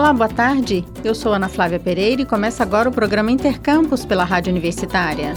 Olá, boa tarde. Eu sou Ana Flávia Pereira e começa agora o programa Intercampus pela Rádio Universitária.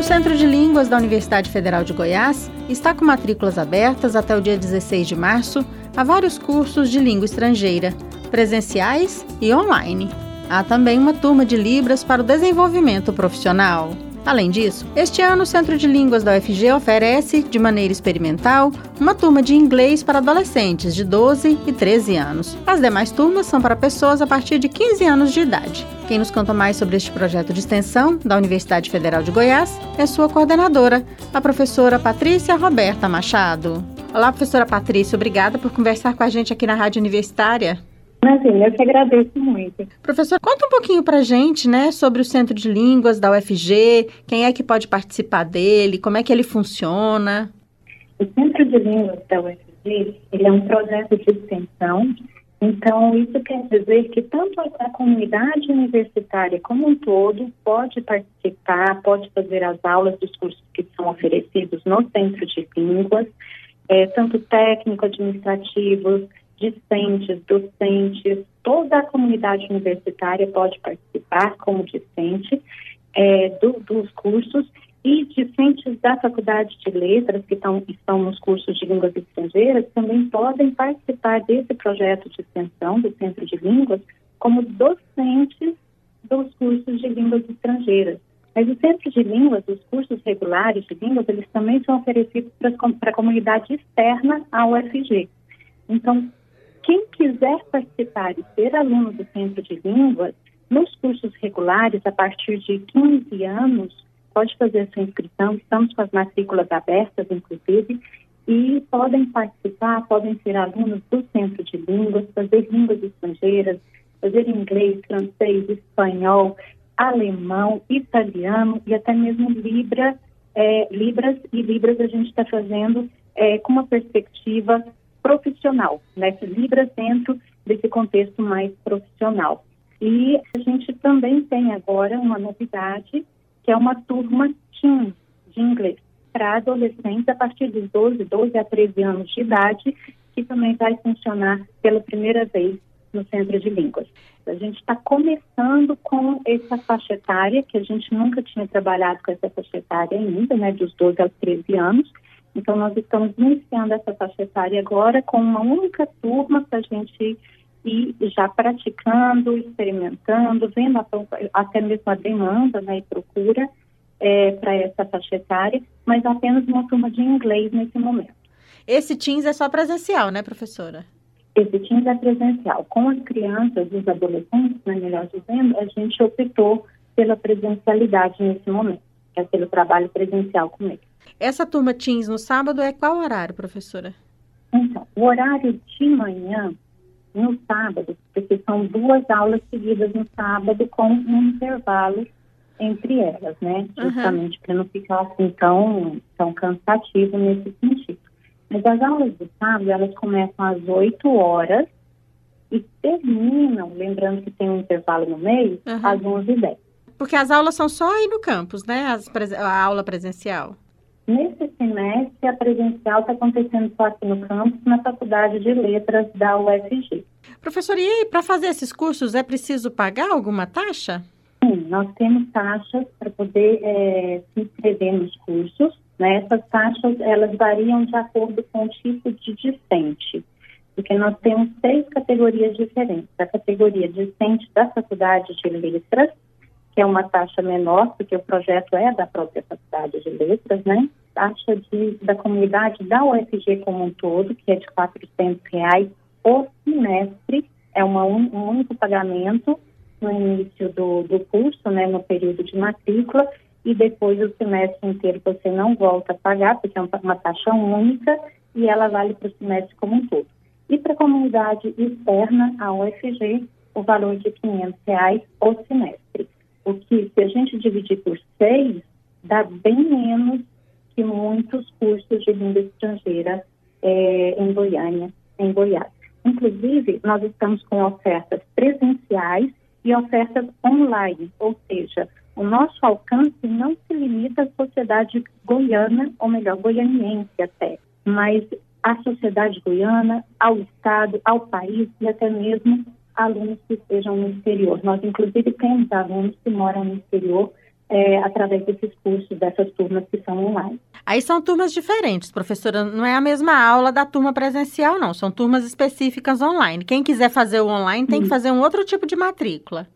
O Centro de Línguas da Universidade Federal de Goiás está com matrículas abertas até o dia 16 de março a vários cursos de língua estrangeira, presenciais e online. Há também uma turma de Libras para o desenvolvimento profissional. Além disso, este ano o Centro de Línguas da UFG oferece, de maneira experimental, uma turma de inglês para adolescentes de 12 e 13 anos. As demais turmas são para pessoas a partir de 15 anos de idade. Quem nos conta mais sobre este projeto de extensão da Universidade Federal de Goiás é sua coordenadora, a professora Patrícia Roberta Machado. Olá, professora Patrícia, obrigada por conversar com a gente aqui na Rádio Universitária. Imagina, eu que agradeço muito. Professor, conta um pouquinho pra gente, né, sobre o Centro de Línguas da UFG, quem é que pode participar dele, como é que ele funciona? O Centro de Línguas da UFG, ele é um projeto de extensão, então isso quer dizer que tanto a comunidade universitária como um todo pode participar, pode fazer as aulas dos cursos que são oferecidos no Centro de Línguas, é, tanto técnico, administrativos, discentes, docentes, toda a comunidade universitária pode participar como discente é, do, dos cursos e discentes da Faculdade de Letras, que estão, estão nos cursos de línguas estrangeiras, também podem participar desse projeto de extensão do Centro de Línguas como docentes dos cursos de línguas estrangeiras. Mas o Centro de Línguas, os cursos regulares de línguas, eles também são oferecidos para a comunidade externa ao UFG. Então, quem quiser participar e ser aluno do Centro de Línguas, nos cursos regulares, a partir de 15 anos, pode fazer sua inscrição. Estamos com as matrículas abertas, inclusive, e podem participar, podem ser alunos do Centro de Línguas, fazer línguas estrangeiras, fazer inglês, francês, espanhol, alemão, italiano e até mesmo Libra, é, Libras e Libras a gente está fazendo é, com uma perspectiva profissional, né? Libras dentro desse contexto mais profissional. E a gente também tem agora uma novidade, que é uma turma Team de inglês para adolescentes a partir dos 12, 12 a 13 anos de idade, que também vai funcionar pela primeira vez no Centro de Línguas. A gente está começando com essa faixa etária, que a gente nunca tinha trabalhado com essa faixa etária ainda, né, dos 12 aos 13 anos, então, nós estamos iniciando essa faixa etária agora com uma única turma para a gente ir já praticando, experimentando, vendo até mesmo a demanda né, e procura é, para essa faixa etária, mas apenas uma turma de inglês nesse momento. Esse Teams é só presencial, né, professora? Esse Teams é presencial. Com as crianças, os adolescentes, né, melhor dizendo, a gente optou pela presencialidade nesse momento, pelo trabalho presencial com eles. Essa turma Teams no sábado é qual horário, professora? Então, o horário de manhã, no sábado, porque são duas aulas seguidas no sábado com um intervalo entre elas, né? Justamente uhum. para não ficar assim tão, tão cansativo nesse sentido. Mas as aulas do sábado, elas começam às 8 horas e terminam, lembrando que tem um intervalo no meio, uhum. às 11h10. Porque as aulas são só aí no campus, né? As, a aula presencial. Nesse semestre, a presencial está acontecendo só aqui no campus, na Faculdade de Letras da UFG. Professor, e para fazer esses cursos é preciso pagar alguma taxa? Sim, nós temos taxas para poder é, se inscrever nos cursos. Né? Essas taxas, elas variam de acordo com o tipo de discente, porque nós temos seis categorias diferentes. A categoria discente da Faculdade de Letras, é uma taxa menor, porque o projeto é da própria Faculdade de Letras, né? Taxa de, da comunidade da UFG como um todo, que é de R$ reais por semestre, é uma, um, único pagamento no início do, do curso, né, no período de matrícula, e depois o semestre inteiro você não volta a pagar, porque é uma, taxa única e ela vale para o semestre como um todo. E para a comunidade externa, a UFG, o valor de R$ reais por semestre o que, se a gente dividir por seis, dá bem menos que muitos cursos de língua estrangeira é, em Goiânia, em Goiás. Inclusive, nós estamos com ofertas presenciais e ofertas online, ou seja, o nosso alcance não se limita à sociedade goiana, ou melhor, goianiense até, mas à sociedade goiana, ao Estado, ao país e até mesmo alunos que estejam no exterior. Nós, inclusive, temos alunos que moram no exterior é, através desses cursos, dessas turmas que são online. Aí são turmas diferentes, professora. Não é a mesma aula da turma presencial, não. São turmas específicas online. Quem quiser fazer o online tem que fazer um outro tipo de matrícula.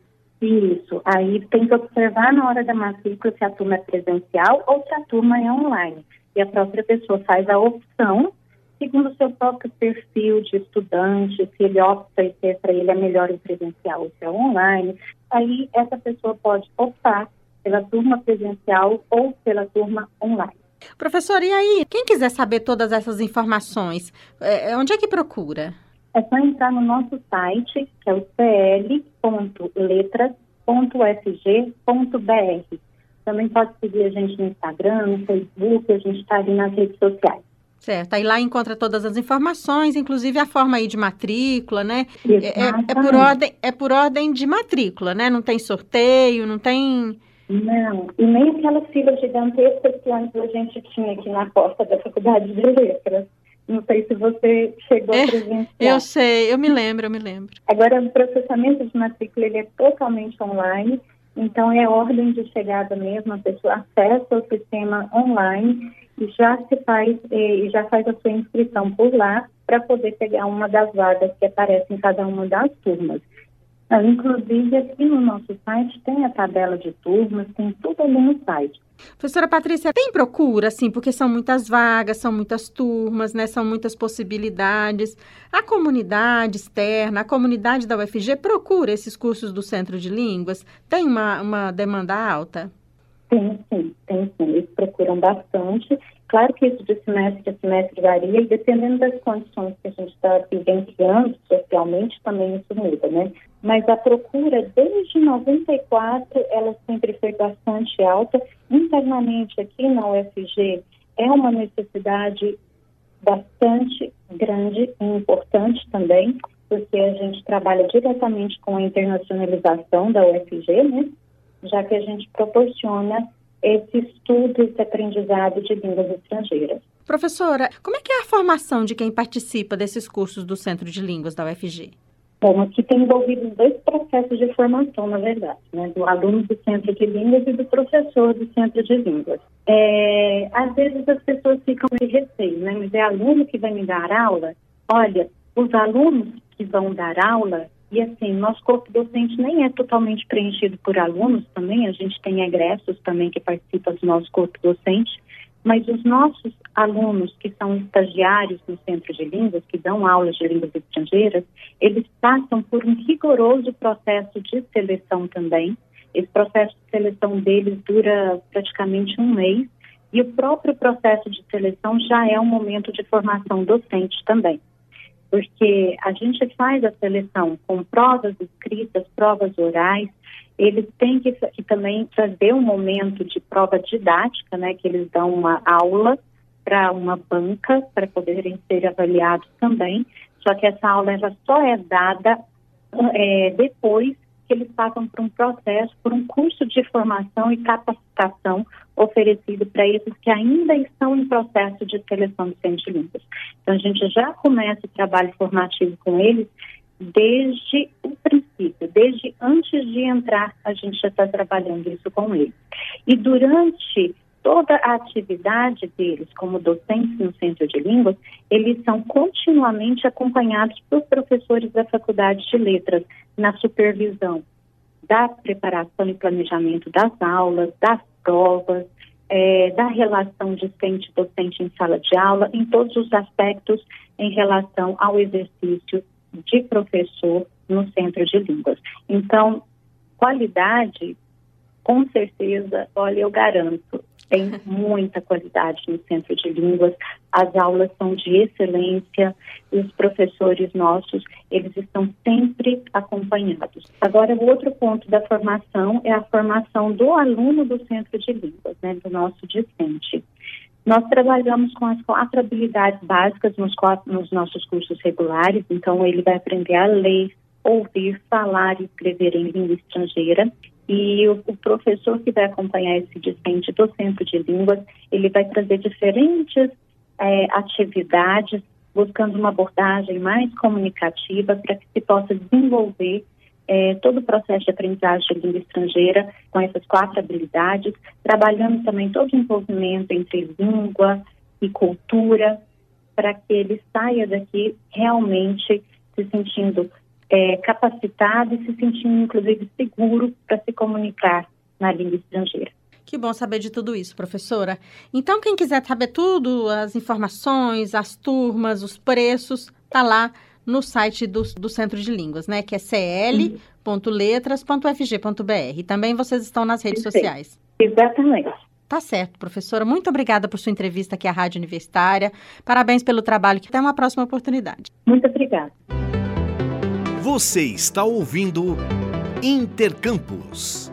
Isso. Aí tem que observar na hora da matrícula se a turma é presencial ou se a turma é online. E a própria pessoa faz a opção segundo o seu próprio perfil de estudante, se ele opta e se para ele é melhor o presencial ou se é online. Aí essa pessoa pode optar pela turma presencial ou pela turma online. Professor, e aí, quem quiser saber todas essas informações, é, onde é que procura? É só entrar no nosso site, que é o cl.letras.ufg.br. Também pode seguir a gente no Instagram, no Facebook, a gente está ali nas redes sociais. Certo, aí lá encontra todas as informações, inclusive a forma aí de matrícula, né? É, é, é, por ordem, é por ordem de matrícula, né? Não tem sorteio, não tem... Não, e nem aquela fila gigantesca que antes a gente tinha aqui na porta da Faculdade de Letras. Não sei se você chegou é, a presenciar. Eu sei, eu me lembro, eu me lembro. Agora, o processamento de matrícula ele é totalmente online, então é ordem de chegada mesmo, a pessoa acessa o sistema online já se faz e já faz a sua inscrição por lá para poder pegar uma das vagas que aparecem em cada uma das turmas. Inclusive, aqui no nosso site tem a tabela de turmas, tem tudo ali no site. Professora Patrícia, tem procura, assim, porque são muitas vagas, são muitas turmas, né? São muitas possibilidades. A comunidade externa, a comunidade da UFG procura esses cursos do Centro de Línguas? Tem uma, uma demanda alta? Tem sim, tem sim. Eles procuram bastante. Claro que isso de semestre a semestre varia e dependendo das condições que a gente está vivenciando socialmente, também isso muda, né? Mas a procura, desde 94, ela sempre foi bastante alta. Internamente aqui na UFG, é uma necessidade bastante grande e importante também, porque a gente trabalha diretamente com a internacionalização da UFG, né? Já que a gente proporciona esse estudo, esse aprendizado de línguas estrangeiras. Professora, como é que é a formação de quem participa desses cursos do Centro de Línguas da UFG? Bom, aqui tem envolvido dois processos de formação, na verdade, né? do aluno do Centro de Línguas e do professor do Centro de Línguas. É, às vezes as pessoas ficam de receio, né? Mas é aluno que vai me dar aula? Olha, os alunos que vão dar aula, e assim, nosso corpo docente nem é totalmente preenchido por alunos também, a gente tem egressos também que participam do nosso corpo docente, mas os nossos alunos que são estagiários no Centro de Línguas, que dão aulas de línguas estrangeiras, eles passam por um rigoroso processo de seleção também. Esse processo de seleção deles dura praticamente um mês, e o próprio processo de seleção já é um momento de formação docente também porque a gente faz a seleção com provas escritas, provas orais, eles têm que, que, também trazer um momento de prova didática, né, que eles dão uma aula para uma banca para poderem ser avaliados também. Só que essa aula ela só é dada é, depois que eles passam por um processo, por um curso de formação e capacitação oferecido para esses que ainda estão em processo de seleção de línguas. Então, a gente já começa o trabalho formativo com eles desde o princípio, desde antes de entrar, a gente já está trabalhando isso com eles. E durante toda a atividade deles como docentes no Centro de Línguas, eles são continuamente acompanhados por professores da Faculdade de Letras na supervisão da preparação e planejamento das aulas, das provas, é, da relação discente-docente em sala de aula, em todos os aspectos em relação ao exercício de professor no Centro de Línguas. Então, qualidade, com certeza, olha, eu garanto, tem muita qualidade no Centro de Línguas, as aulas são de excelência e os professores nossos, eles estão sempre acompanhados. Agora, o outro ponto da formação é a formação do aluno do Centro de Línguas, né, do nosso discente. Nós trabalhamos com as quatro habilidades básicas nos, quatro, nos nossos cursos regulares, então ele vai aprender a ler, ouvir, falar e escrever em língua estrangeira. E o, o, professor que vai acompanhar esse discente do Centro de Línguas, ele vai trazer diferentes é, atividades buscando uma abordagem mais comunicativa para que se possa desenvolver é, todo o processo de aprendizagem de língua estrangeira com essas quatro habilidades, trabalhando também todo o envolvimento entre língua e cultura, para que ele saia daqui realmente se sentindo é, capacitado e se sentindo, inclusive, seguro para se comunicar na língua estrangeira. Que bom saber de tudo isso, professora. Então, quem quiser saber tudo, as informações, as turmas, os preços, tá lá no site do, do Centro de Línguas, né? Que é cl.letras.fg.br. Também vocês estão nas redes Sim. sociais. Exatamente. Tá certo, professora. Muito obrigada por sua entrevista aqui à Rádio Universitária. Parabéns pelo trabalho. Até uma próxima oportunidade. Muito obrigada. Você está ouvindo Intercampus.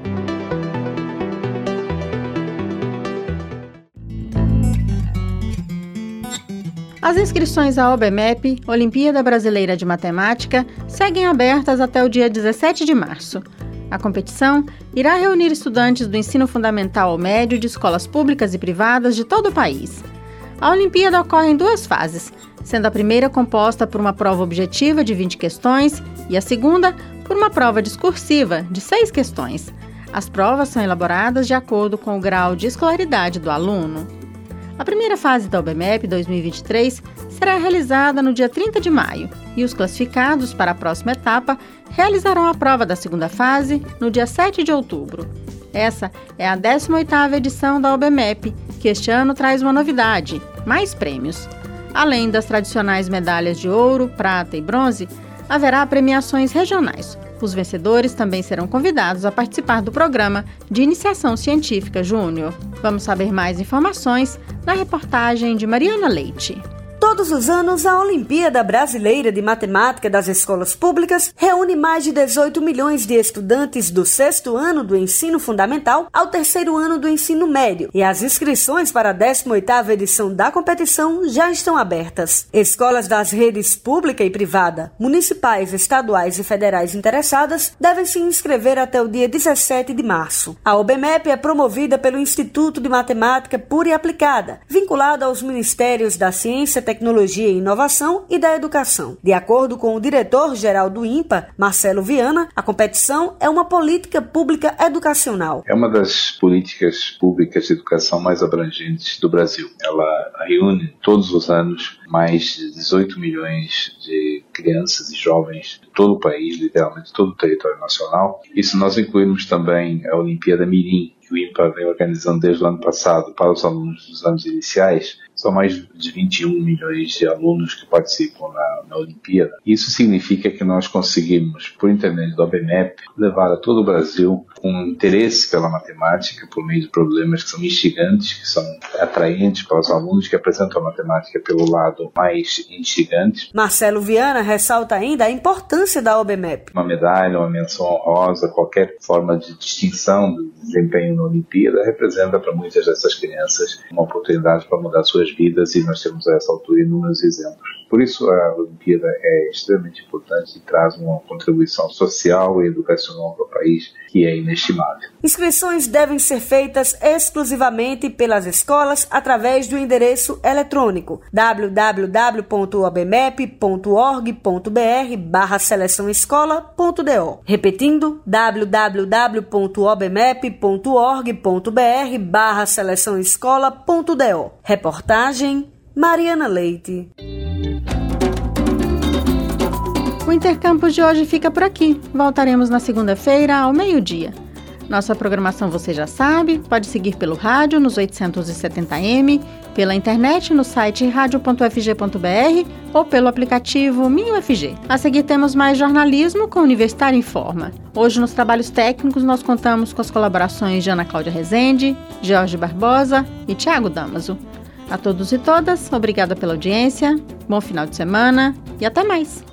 As inscrições à OBMEP, Olimpíada Brasileira de Matemática, seguem abertas até o dia 17 de março. A competição irá reunir estudantes do ensino fundamental ao médio de escolas públicas e privadas de todo o país. A Olimpíada ocorre em duas fases, sendo a primeira composta por uma prova objetiva de 20 questões e a segunda por uma prova discursiva de 6 questões. As provas são elaboradas de acordo com o grau de escolaridade do aluno. A primeira fase da OBMEP 2023 será realizada no dia 30 de maio e os classificados para a próxima etapa realizarão a prova da segunda fase no dia 7 de outubro. Essa é a 18ª edição da OBMEP, que este ano traz uma novidade, mais prêmios. Além das tradicionais medalhas de ouro, prata e bronze, haverá premiações regionais. Os vencedores também serão convidados a participar do programa de Iniciação Científica Júnior. Vamos saber mais informações na reportagem de Mariana Leite. Todos os anos, a Olimpíada Brasileira de Matemática das Escolas Públicas reúne mais de 18 milhões de estudantes do sexto ano do ensino fundamental ao terceiro ano do ensino médio, e as inscrições para a 18ª edição da competição já estão abertas. Escolas das redes pública e privada, municipais, estaduais e federais interessadas devem se inscrever até o dia 17 de março. A OBMEP é promovida pelo Instituto de Matemática Pura e Aplicada, vinculado aos Ministérios da Ciência, Tecnologia e Inovação e da Educação. De acordo com o diretor-geral do INPA, Marcelo Viana, a competição é uma política pública educacional. É uma das políticas públicas de educação mais abrangentes do Brasil. Ela reúne todos os anos mais de 18 milhões de crianças e jovens de todo o país, literalmente todo o território nacional. E se nós incluirmos também a Olimpíada Mirim, que o INPA vem organizando desde o ano passado para os alunos dos anos iniciais, são mais de 21 milhões de alunos que participam na, na Olimpíada. Isso significa que nós conseguimos, por intermédio do OBMEP, levar a todo o Brasil um interesse pela matemática por meio de problemas que são instigantes, que são atraentes para os alunos que apresentam a matemática pelo lado mais instigante. Marcelo Viana ressalta ainda a importância da OBMEP. Uma medalha, uma menção honrosa, qualquer forma de distinção do desempenho na Olimpíada representa para muitas dessas crianças uma oportunidade para mudar suas vidas e nós temos a essa altura inúmeros exemplos. Por isso a Olimpíada é extremamente importante e traz uma contribuição social e educacional para o país que é inestimável. Inscrições devem ser feitas exclusivamente pelas escolas através do endereço eletrônico www.obmep.org.br barra seleção escola.do. Repetindo, www.obmep.org.br barra seleção escola.do. Reportagem Mariana Leite. O Intercampus de hoje fica por aqui. Voltaremos na segunda-feira, ao meio-dia. Nossa programação você já sabe, pode seguir pelo rádio nos 870m, pela internet no site radio.fg.br ou pelo aplicativo MinUFG. A seguir temos mais jornalismo com Universitário em Forma. Hoje nos trabalhos técnicos nós contamos com as colaborações de Ana Cláudia Rezende, Jorge Barbosa e Tiago Damaso. A todos e todas, obrigada pela audiência, bom final de semana e até mais!